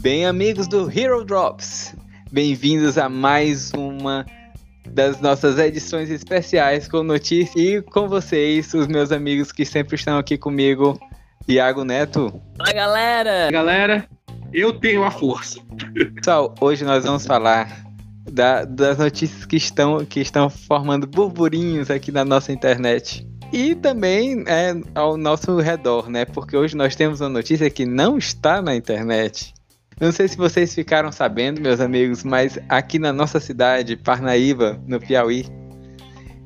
Bem, amigos do Hero Drops, bem-vindos a mais uma das nossas edições especiais com notícias e com vocês, os meus amigos que sempre estão aqui comigo, Iago Neto. Fala galera! Galera, eu tenho a força. Pessoal, hoje nós vamos falar da, das notícias que estão, que estão formando burburinhos aqui na nossa internet. E também é, ao nosso redor, né? Porque hoje nós temos uma notícia que não está na internet. Não sei se vocês ficaram sabendo, meus amigos, mas aqui na nossa cidade, Parnaíba, no Piauí,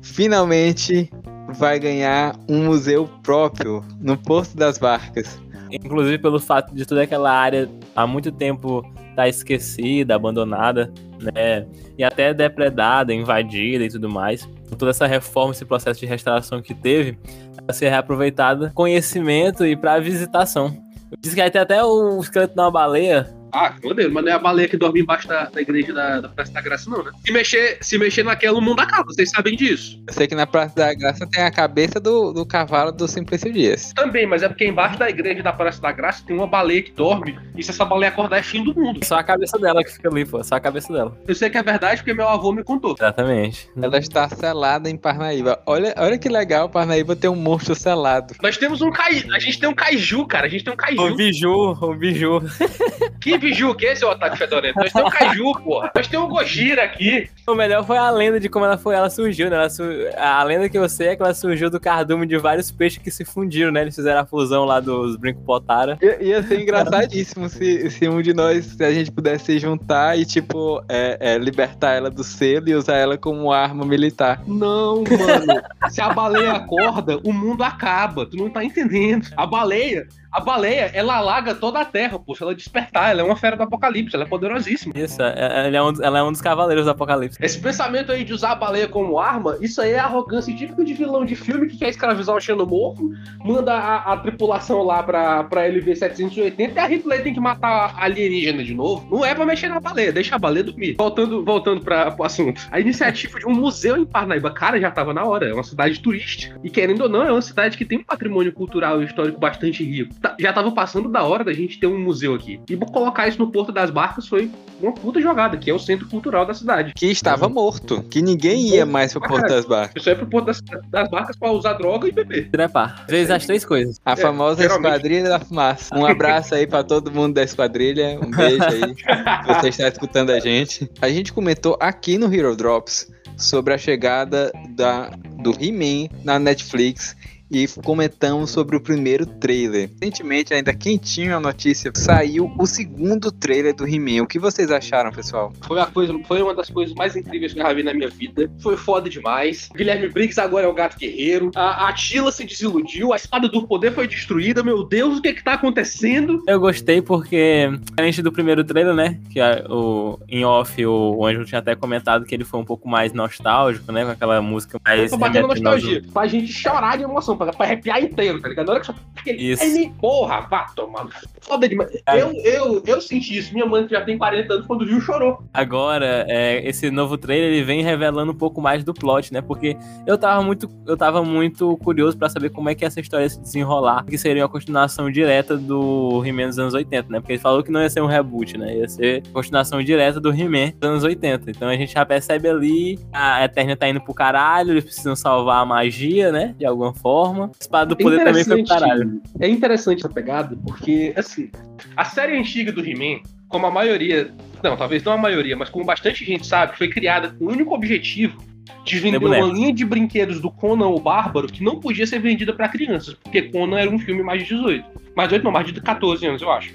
finalmente vai ganhar um museu próprio no Porto das Barcas. Inclusive pelo fato de toda aquela área há muito tempo estar tá esquecida, abandonada, né? E até depredada, invadida e tudo mais. Toda essa reforma, esse processo de restauração que teve, vai ser reaproveitada conhecimento e para visitação. Diz que até o esqueleto de uma baleia ah, maneiro, mas não é a baleia que dorme embaixo da, da igreja da, da, Praça da Graça, não, né? Se mexer, se mexer naquela, o mundo acaba, vocês sabem disso. Eu sei que na Praça da Graça tem a cabeça do, do cavalo do Simplício Dias. Também, mas é porque embaixo da igreja da Praça da Graça tem uma baleia que dorme, e se essa baleia acordar é fim do mundo. Só a cabeça dela que fica ali, pô, só a cabeça dela. Eu sei que é verdade porque meu avô me contou. Exatamente. Ela está selada em Parnaíba. Olha, olha que legal, Parnaíba tem um monstro selado. Nós temos um kai... a gente tem um kaiju, cara, a gente tem um kaiju. O biju, o biju. que biju que é esse, Ataque Fedorento. Nós temos o Kaiju, porra. Nós temos o Gojira aqui. O melhor foi a lenda de como ela foi, ela surgiu, né? Ela su... A lenda que eu sei é que ela surgiu do cardume de vários peixes que se fundiram, né? Eles fizeram a fusão lá dos Brinco Potara. I ia ser engraçadíssimo se, se um de nós, se a gente pudesse se juntar e, tipo, é, é, libertar ela do selo e usar ela como arma militar. Não, mano. se a baleia acorda, o mundo acaba. Tu não tá entendendo. A baleia a baleia, ela alaga toda a terra. Se ela despertar, ela é uma fera do apocalipse, ela é poderosíssima. Isso, é, é, ela é um, ela é um dos cavaleiros do apocalipse. Esse pensamento aí de usar a baleia como arma, isso aí é arrogância típica de vilão de filme que quer escravizar o xenomorfo, manda a, a tripulação lá pra, pra LV-780 e a Hitler tem que matar a alienígena de novo. Não é pra mexer na baleia, deixa a baleia dormir. Voltando, voltando pra, pro assunto. A iniciativa de um museu em Parnaíba, cara, já tava na hora. É uma cidade turística. E querendo ou não, é uma cidade que tem um patrimônio cultural e histórico bastante rico já tava passando da hora da gente ter um museu aqui. E colocar isso no Porto das Barcas foi uma puta jogada, que é o centro cultural da cidade. Que estava morto, que ninguém ia mais pro Porto das Barcas. Isso é pro Porto das, das Barcas pra usar droga e beber. Trepar. Fez as três coisas. A é, famosa geralmente... Esquadrilha da Fumaça. Um abraço aí pra todo mundo da Esquadrilha. Um beijo aí. você está escutando a gente. A gente comentou aqui no Hero Drops sobre a chegada da, do He-Man na Netflix e comentamos sobre o primeiro trailer. Recentemente, ainda quentinho a notícia, saiu o segundo trailer do He-Man. O que vocês acharam, pessoal? Foi, a coisa, foi uma das coisas mais incríveis que eu já vi na minha vida. Foi foda demais. Guilherme Briggs agora é o gato guerreiro. A, a Tila se desiludiu, a espada do poder foi destruída. Meu Deus, o que é que tá acontecendo? Eu gostei porque, diferente do primeiro trailer, né? Que a, o, em off o, o Anjo tinha até comentado que ele foi um pouco mais nostálgico, né? Com aquela música mais. Tô batendo nostalgia. Pra gente chorar de emoção pra, pra arrepiar inteiro, tá ligado? Na hora que só aquele. Isso. Aí, porra, vá tomar. Foda demais. Eu, eu, eu senti isso. Minha mãe que já tem 40 anos, quando viu, chorou. Agora, é, esse novo trailer ele vem revelando um pouco mais do plot, né? Porque eu tava muito, eu tava muito curioso pra saber como é que essa história ia se desenrolar, que seria uma continuação direta do He-Man dos anos 80, né? Porque ele falou que não ia ser um reboot, né? Ia ser continuação direta do He-Man dos anos 80. Então a gente já percebe ali a Eterna tá indo pro caralho, eles precisam salvar a magia, né? De alguma forma forma. Espada do Poder também foi pro caralho. É interessante essa pegada, porque, assim, a série antiga do He-Man, como a maioria, não, talvez não a maioria, mas como bastante gente sabe, foi criada com o único objetivo de vender uma linha de brinquedos do Conan o Bárbaro que não podia ser vendida para crianças, porque Conan era um filme mais de 18. Mais de 18 não, mais de 14 anos, eu acho.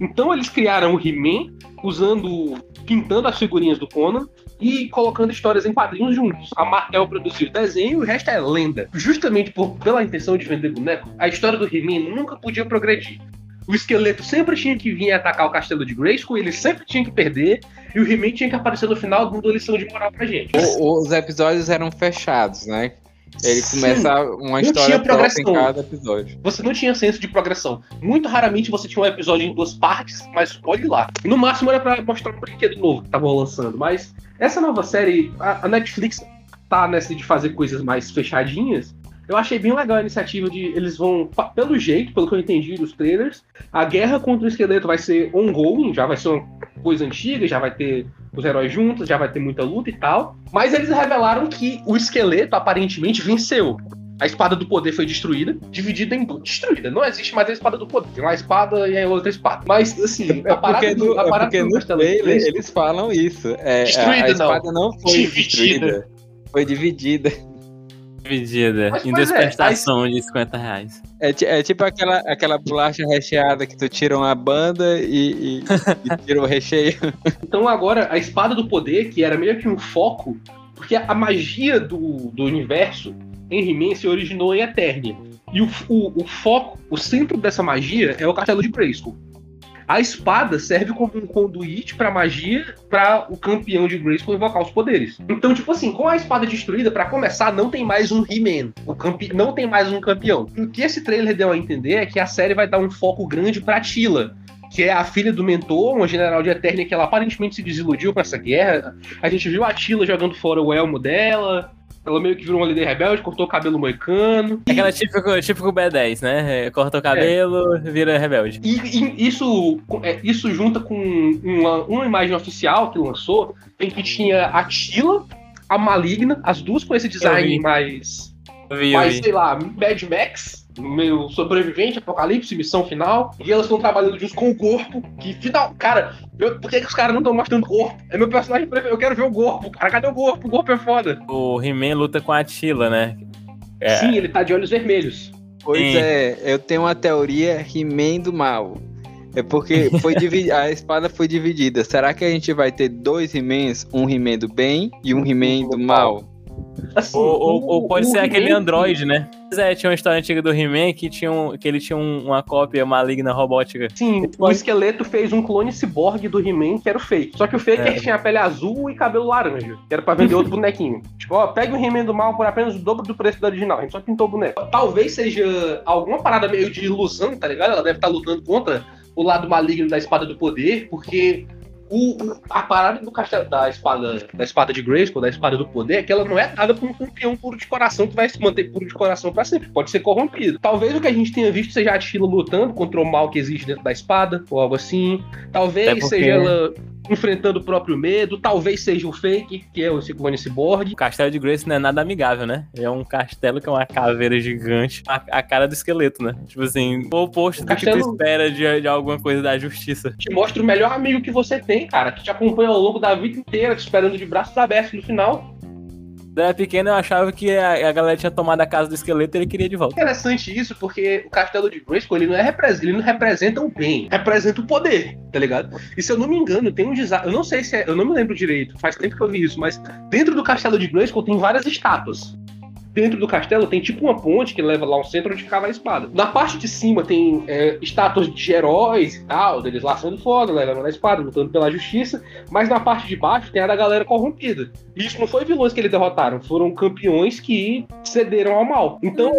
Então eles criaram o He-Man usando pintando as figurinhas do Conan e colocando histórias em quadrinhos juntos. A Marvel produziu o desenho e o resto é lenda. Justamente por, pela intenção de vender boneco, a história do He-Man nunca podia progredir. O esqueleto sempre tinha que vir atacar o castelo de Grayskull, ele sempre tinha que perder, e o He-Man tinha que aparecer no final dando lição de moral pra gente. O, os episódios eram fechados, né? Ele começa uma história própria em cada episódio. Você não tinha senso de progressão. Muito raramente você tinha um episódio em duas partes, mas olhe lá. No máximo era pra mostrar um brinquedo novo que estavam lançando. Mas essa nova série, a, a Netflix tá nessa de fazer coisas mais fechadinhas. Eu achei bem legal a iniciativa de. Eles vão, pelo jeito, pelo que eu entendi dos trailers, a guerra contra o esqueleto vai ser ongoing, já vai ser uma coisa antiga, já vai ter os heróis juntos, já vai ter muita luta e tal. Mas eles revelaram que o esqueleto aparentemente venceu. A espada do poder foi destruída, dividida em duas. Destruída, não existe mais a espada do poder. Tem uma espada e a outra espada. Mas, assim, é a parada porque, do, a parada é porque do no trailer eles falam isso. É, destruída, a, a espada não, não foi dividida. destruída. Foi dividida. Dividida Mas, em duas é, prestações de 50 reais. É, é, tipo aquela, aquela bolacha recheada que tu tira uma banda e, e, e tira o recheio. Então agora, a espada do poder, que era meio que um foco, porque a magia do, do universo em He-Man se originou em Eternia. E o, o, o, foco, o centro dessa magia é o castelo de Grayskull. A espada serve como um conduíte para magia para o campeão de Grayskull invocar os poderes. Então, tipo assim, com a espada destruída, para começar, não tem mais um He-Man. Campe... Não tem mais um campeão. O que esse trailer deu a entender é que a série vai dar um foco grande pra Tila que é a filha do mentor, uma general de Eternia que ela aparentemente se desiludiu com essa guerra. A gente viu a Tila jogando fora o elmo dela. Ela meio que virou uma líder rebelde, cortou o cabelo moicano. E... Aquela típico, típico B10, né? É, corta o cabelo, é. vira rebelde. E, e isso, é, isso junta com uma, uma imagem oficial que lançou, em que tinha a Tila, a Maligna, as duas com esse design mais. Vi, mais, sei lá, Mad Max meio sobrevivente, apocalipse, missão final. E elas estão trabalhando juntos com o corpo. Que final. Cara, eu, por que, que os caras não estão mostrando o corpo? É meu personagem preferido. Eu quero ver o corpo. Cara, cadê o corpo? O corpo é foda. O He-Man luta com a Tila, né? É. Sim, ele tá de olhos vermelhos. Pois Sim. é, eu tenho uma teoria He-Man do mal. É porque foi a espada foi dividida. Será que a gente vai ter dois He-Mans? Um He-Man do bem e um He-Man do mal? Assim, ou, ou, ou, pode ser aquele Android, né? É, tinha uma história antiga do He-Man que, tinha um, que ele tinha um, uma cópia maligna robótica. Sim, o esqueleto fez um clone ciborgue do He-Man que era o fake. Só que o fake é. tinha a pele azul e cabelo laranja, que era pra vender outro bonequinho. Tipo, ó, pega o He-Man do mal por apenas o dobro do preço do original. A gente só pintou o boneco. Talvez seja alguma parada meio de ilusão, tá ligado? Ela deve estar tá lutando contra o lado maligno da espada do poder, porque o, a parada do castelo, da espada da espada de Grayskull, da espada do poder, é que ela não é dada por um campeão puro de coração que vai se manter puro de coração para sempre. Pode ser corrompido. Talvez o que a gente tenha visto seja a Tila lutando contra o mal que existe dentro da espada, ou algo assim. Talvez porque... seja ela enfrentando o próprio medo, talvez seja o fake, que é o Ciclone Cyborg. O castelo de Grace não é nada amigável, né? É um castelo que é uma caveira gigante, a, a cara do esqueleto, né? Tipo assim, o oposto o do castelo... que tu espera de, de alguma coisa da justiça. Te mostra o melhor amigo que você tem, cara, que te acompanha ao longo da vida inteira, te esperando de braços abertos no final. Quando era pequeno, eu achava que a, a, galera tinha tomado a casa do esqueleto e ele queria de volta. Interessante isso, porque o castelo de Grayskull, ele não, é, ele não representa o bem, representa o poder, tá ligado? E se eu não me engano, tem um design. Eu não sei se é. Eu não me lembro direito, faz tempo que eu vi isso, mas dentro do castelo de Grayskull tem várias estátuas dentro do castelo tem tipo uma ponte que leva lá ao centro onde ficava a espada. Na parte de cima tem é, estátuas de heróis e tal, deles laçando foda, levando a espada, lutando pela justiça. Mas na parte de baixo tem a da galera corrompida. E isso não foi vilões que eles derrotaram, foram campeões que cederam ao mal. Então,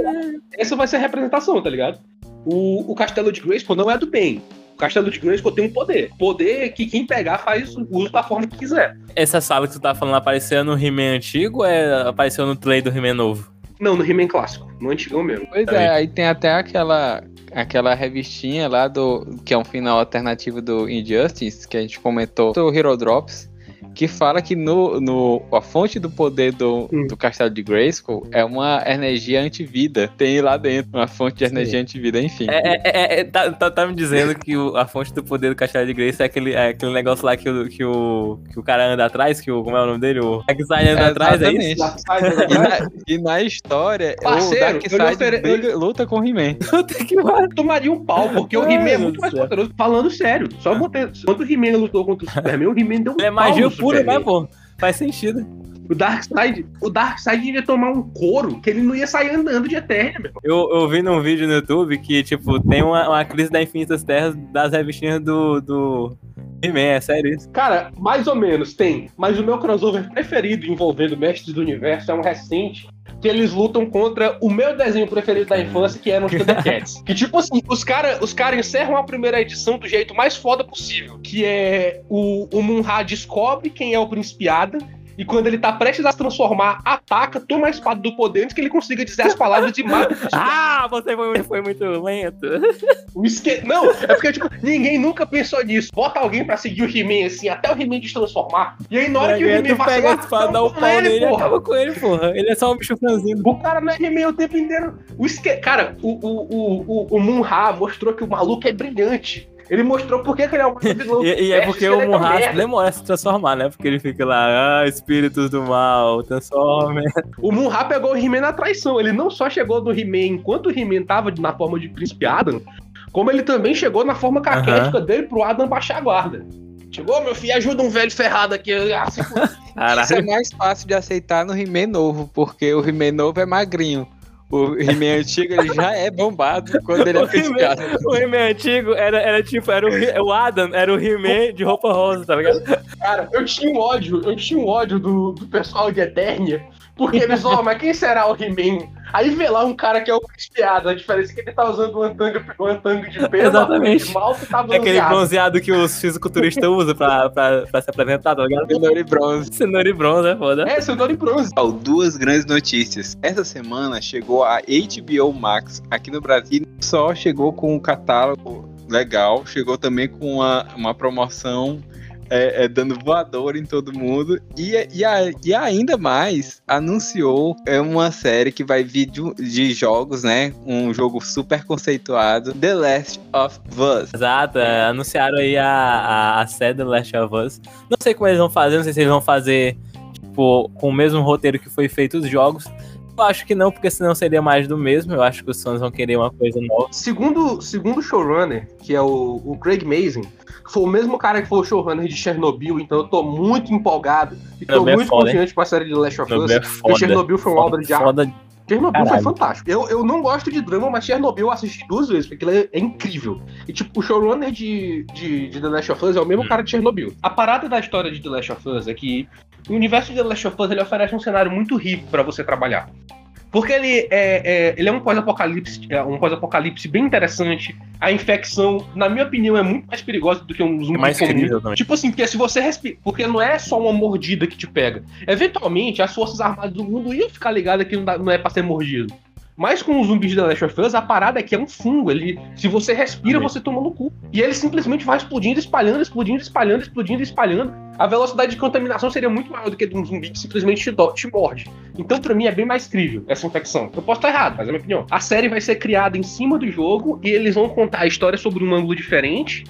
essa vai ser a representação, tá ligado? O, o castelo de Grayskull não é do bem. O Castelo de Grayskull tem um poder. Poder que quem pegar faz uso da forma que quiser. Essa sala que tu tá falando apareceu no He-Man antigo ou é, apareceu no trailer do He-Man novo? Não, no He-Man clássico, no antigão mesmo. Pois é, aí tem até aquela aquela revistinha lá do que é um final alternativo do Injustice que a gente comentou, do Hero Drops que fala que no, no, a fonte do poder do, hum. do castelo de Grayskull é uma energia antivida. Tem lá dentro uma fonte de energia antivida, enfim. É, é, é, é tá, tá, tá, me dizendo que o, a fonte do poder do castelo de Grayskull é aquele, é aquele negócio lá que o, que, o, que o cara anda atrás, que o, como é o nome dele? O Darkseid anda atrás, é isso? e, na, e na história, Parceiro, o Darkseid luta com o He-Man. Tomaria um pau, porque o He-Man é muito mais poderoso. Falando sério, só botei, quando o He-Man lutou contra o Superman, o He-Man deu um é magia pura, né, pô? Faz sentido. O Darkseid, o Darkseid ia tomar um couro que ele não ia sair andando de Eternia, meu. Eu, eu vi num vídeo no YouTube que, tipo, tem uma, uma crise da Infinitas Terras das revistinhas do, do He-Man, é sério isso? Cara, mais ou menos tem. Mas o meu crossover preferido envolvendo Mestres do Universo é um recente que eles lutam contra o meu desenho preferido da infância, que era os Thundercats. que tipo assim, os caras os cara encerram a primeira edição do jeito mais foda possível, que é o, o Munra descobre quem é o Príncipe Ada, e quando ele tá prestes a se transformar, ataca, toma a espada do poder antes que ele consiga dizer as palavras de mata. ah, você foi, foi muito lento. O esque... Não, é porque, tipo, ninguém nunca pensou nisso. Bota alguém pra seguir o He-Man, assim, até o He-Man transformar. E aí, na hora que o He-Man vai pega a espada, dá o pau nele e acaba com ele, porra. Ele é só um bicho franzino. O cara não é He-Man o tempo inteiro. O esque... Cara, o, o, o, o, o Munha mostrou que o maluco é brilhante. Ele mostrou por que ele é um vilão. e, e é porque o Munha demora a se transformar, né? Porque ele fica lá, ah, espíritos do mal, transforme. O Munha pegou o He-Man na traição. Ele não só chegou no He-Man enquanto o He-Man tava na forma de Príncipe Adam, como ele também chegou na forma caquética uhum. dele pro Adam baixar a guarda. Chegou, meu filho, ajuda um velho ferrado aqui. Assim, Isso é mais fácil de aceitar no He-Man novo, porque o He-Man novo é magrinho. O He-Man antigo ele já é bombado quando ele é pescado. O He-Man antigo era, era tipo, era o, o Adam, era o He-Man de roupa rosa, tá ligado? Cara, eu tinha um ódio, eu tinha um ódio do, do pessoal de Eternia, porque eles, ó, oh, mas quem será o He-Man? Aí vê lá um cara que é o crispiado, a diferença é que ele tá usando um antanga, um antanga de pelo, Exatamente. mal que tá bronzeado. É aquele bronzeado que os fisiculturistas usam pra, pra, pra se apresentar, tá ligado? Cenoura e bronze. Cenoura e bronze, é foda. É, cenoura e bronze. Oh, duas grandes notícias. Essa semana chegou a HBO Max aqui no Brasil. Só chegou com um catálogo legal, chegou também com uma, uma promoção é, é, dando voador em todo mundo. E, e, a, e ainda mais anunciou é uma série que vai vir de, de, jogos, né? Um jogo super conceituado, The Last of Us. Exato, é, anunciaram aí a, a, a série The Last of Us. Não sei como eles vão fazer, não sei se eles vão fazer tipo, com o mesmo roteiro que foi feito os jogos. Eu acho que não, porque senão seria mais do mesmo. Eu acho que os fãs vão querer uma coisa nova. Segundo, segundo o showrunner, que é o, o Craig Mazin, foi o mesmo cara que foi o showrunner de Chernobyl, então eu tô muito empolgado e tô muito foda, confiante hein? com a série de Last of Us. É porque Chernobyl foi uma obra de arte. Chernobyl Caralho. foi fantástico. Eu, eu não gosto de drama, mas Chernobyl eu assisti duas vezes, porque ele é, é incrível. E, tipo, o showrunner de, de, de, The Last of Us é o mesmo hum. cara de Chernobyl. A parada da história de The Last of Us é que o universo de The Last of Us ele oferece um cenário muito rico para você trabalhar. Porque ele é, é ele é um pós-apocalipse, é um pós-apocalipse bem interessante. A infecção, na minha opinião, é muito mais perigosa do que um zumbi é mais comum. Tipo assim, porque se você respira, porque não é só uma mordida que te pega. Eventualmente, as forças armadas do mundo iam ficar ligadas que não, dá, não é para ser mordido. Mas com os zumbis da Last of Us, a parada é que é um fungo. Ele, se você respira, você toma no cu. E ele simplesmente vai explodindo, espalhando, explodindo, espalhando, explodindo, espalhando. A velocidade de contaminação seria muito maior do que de um zumbi que simplesmente te, do, te morde. Então, para mim, é bem mais crível essa infecção. Eu posso estar errado, mas é a minha opinião. A série vai ser criada em cima do jogo e eles vão contar a história sobre um ângulo diferente,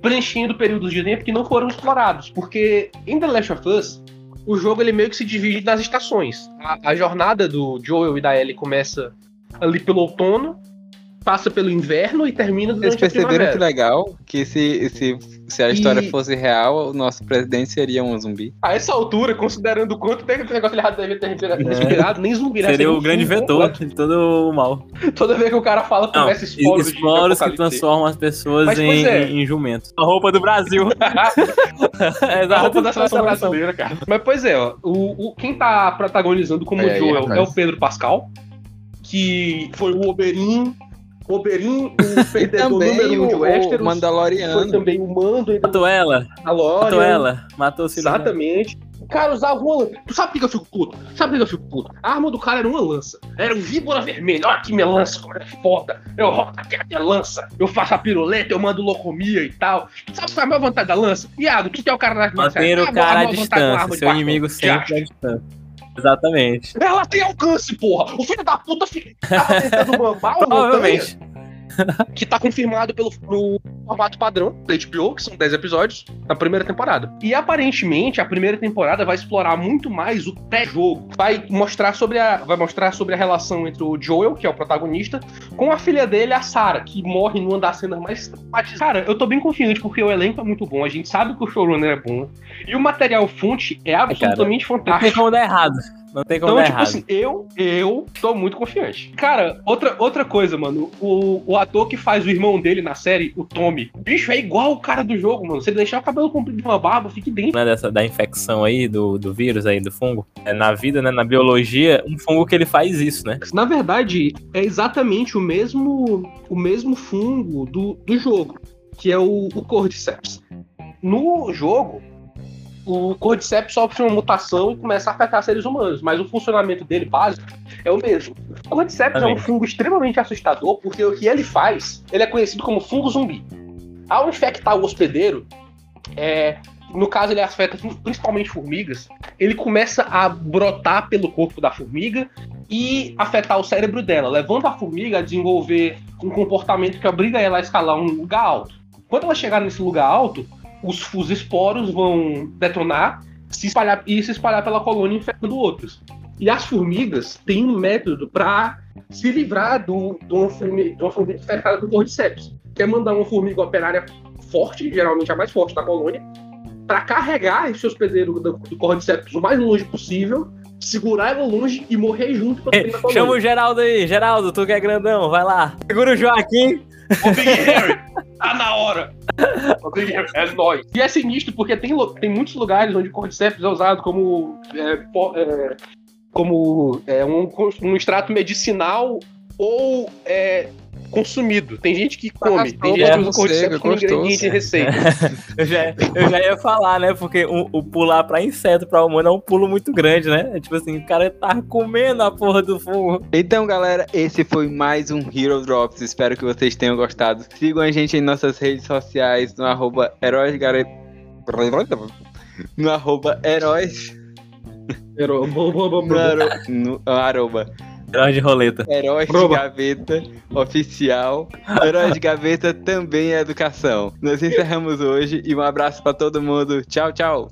preenchendo períodos de tempo que não foram explorados. Porque em The Last of Us, o jogo ele meio que se divide nas estações. A, a jornada do Joel e da Ellie começa ali pelo outono, passa pelo inverno e termina durante Vocês perceberam que legal? Que se, se, se a história e... fosse real, o nosso presidente seria um zumbi. A essa altura, considerando o quanto tempo esse negócio ele deve ter respirado, é. nem zumbi, né? Seria o grande vetor de todo o mal. Toda vez que o cara fala, começa esporos. Esporos que transformam as pessoas Mas, em, é. em, jumentos. A roupa do Brasil. é a roupa da seleção brasileira, cara. Mas, pois é, ó, o, o, quem tá protagonizando como é, Joel é, é o Pedro Pascal que foi o Oberyn, Oberyn, o perdedor número um de Westeros. O Mandaloriano. Foi também o Mando. Matou ela. Matou ela. Matou o Exatamente. O cara usava uma lança. Tu sabe por que eu fico puto? Sabe por que eu fico puto? A arma do cara era uma lança. Era um víbora vermelha. Olha que minha lança, como é foda. Eu rodo aqui a minha lança. Eu faço a piruleta, eu mando locomia e tal. Sabe qual é a maior vantagem da lança? Iago, tu que é o cara da lança. Manter o cara à distância. Seu inimigo sempre à distância. Exatamente. Ela tem alcance, porra! O filho da puta fica tentando mamar Provavelmente. que tá confirmado pelo formato padrão da HBO, que são 10 episódios, na primeira temporada. E aparentemente a primeira temporada vai explorar muito mais o pré-jogo. Vai mostrar sobre a vai mostrar sobre a relação entre o Joel, que é o protagonista, com a filha dele, a Sarah, que morre numa das cenas mais Cara, eu tô bem confiante porque o elenco é muito bom, a gente sabe que o showrunner é bom. E o material fonte é absolutamente Cara, fantástico. Não tem como dar errado. Não tem como então, tipo errado. assim, eu, eu tô muito confiante. Cara, outra, outra coisa, mano. O, o ator que faz o irmão dele na série, o Tommy, o bicho é igual o cara do jogo, mano. Se ele deixar o cabelo comprido de uma barba, fique dentro. Não é dessa, da infecção aí, do, do vírus aí, do fungo. É, na vida, né, na biologia, um fungo que ele faz isso, né? Na verdade, é exatamente o mesmo, o mesmo fungo do, do jogo, que é o, o Cordyceps. No jogo, o Cordyceps sofre uma mutação e começa a afetar seres humanos, mas o funcionamento dele básico é o mesmo. O Cordyceps é um fungo extremamente assustador, porque o que ele faz, ele é conhecido como fungo zumbi. Ao infectar o hospedeiro, é, no caso ele afeta principalmente formigas, ele começa a brotar pelo corpo da formiga e afetar o cérebro dela, levando a formiga a desenvolver um comportamento que obriga ela a escalar um lugar alto. Quando ela chegar nesse lugar alto, os, os esporos vão detonar se espalhar, e se espalhar pela colônia infectando outros. E as formigas têm um método para se livrar do, de, uma formiga, de uma formiga infectada por cordyceps, que é mandar uma formiga operária forte, geralmente a mais forte da colônia, para carregar esse hospedeiro do, do cordyceps o mais longe possível, segurar ela longe e morrer junto com a Chama o Geraldo aí, Geraldo, tu que é grandão, vai lá. Segura o Joaquim. Ô Big Harry, tá na hora. É nóis. E é sinistro porque tem, tem muitos lugares onde o cordyceps é usado como, é, é, como é, um, um extrato medicinal ou é, consumido. Tem gente que come, tem gente que usa cordyceps como ingrediente de receita. eu, já, eu já ia falar, né? Porque o, o, pular pra inseto, pra humano, é um pulo muito grande, né? É tipo assim, o cara tá comendo a porra do fungo. Então, galera, esse foi mais um Hero Drops. Espero que vocês tenham gostado. Sigam a gente em nossas redes sociais, no arroba heróis No arroba heróis. no, no arroba Herói de roleta. Herói de gaveta oficial. Herói de gaveta também é educação. Nós encerramos hoje e um abraço para todo mundo. Tchau, tchau.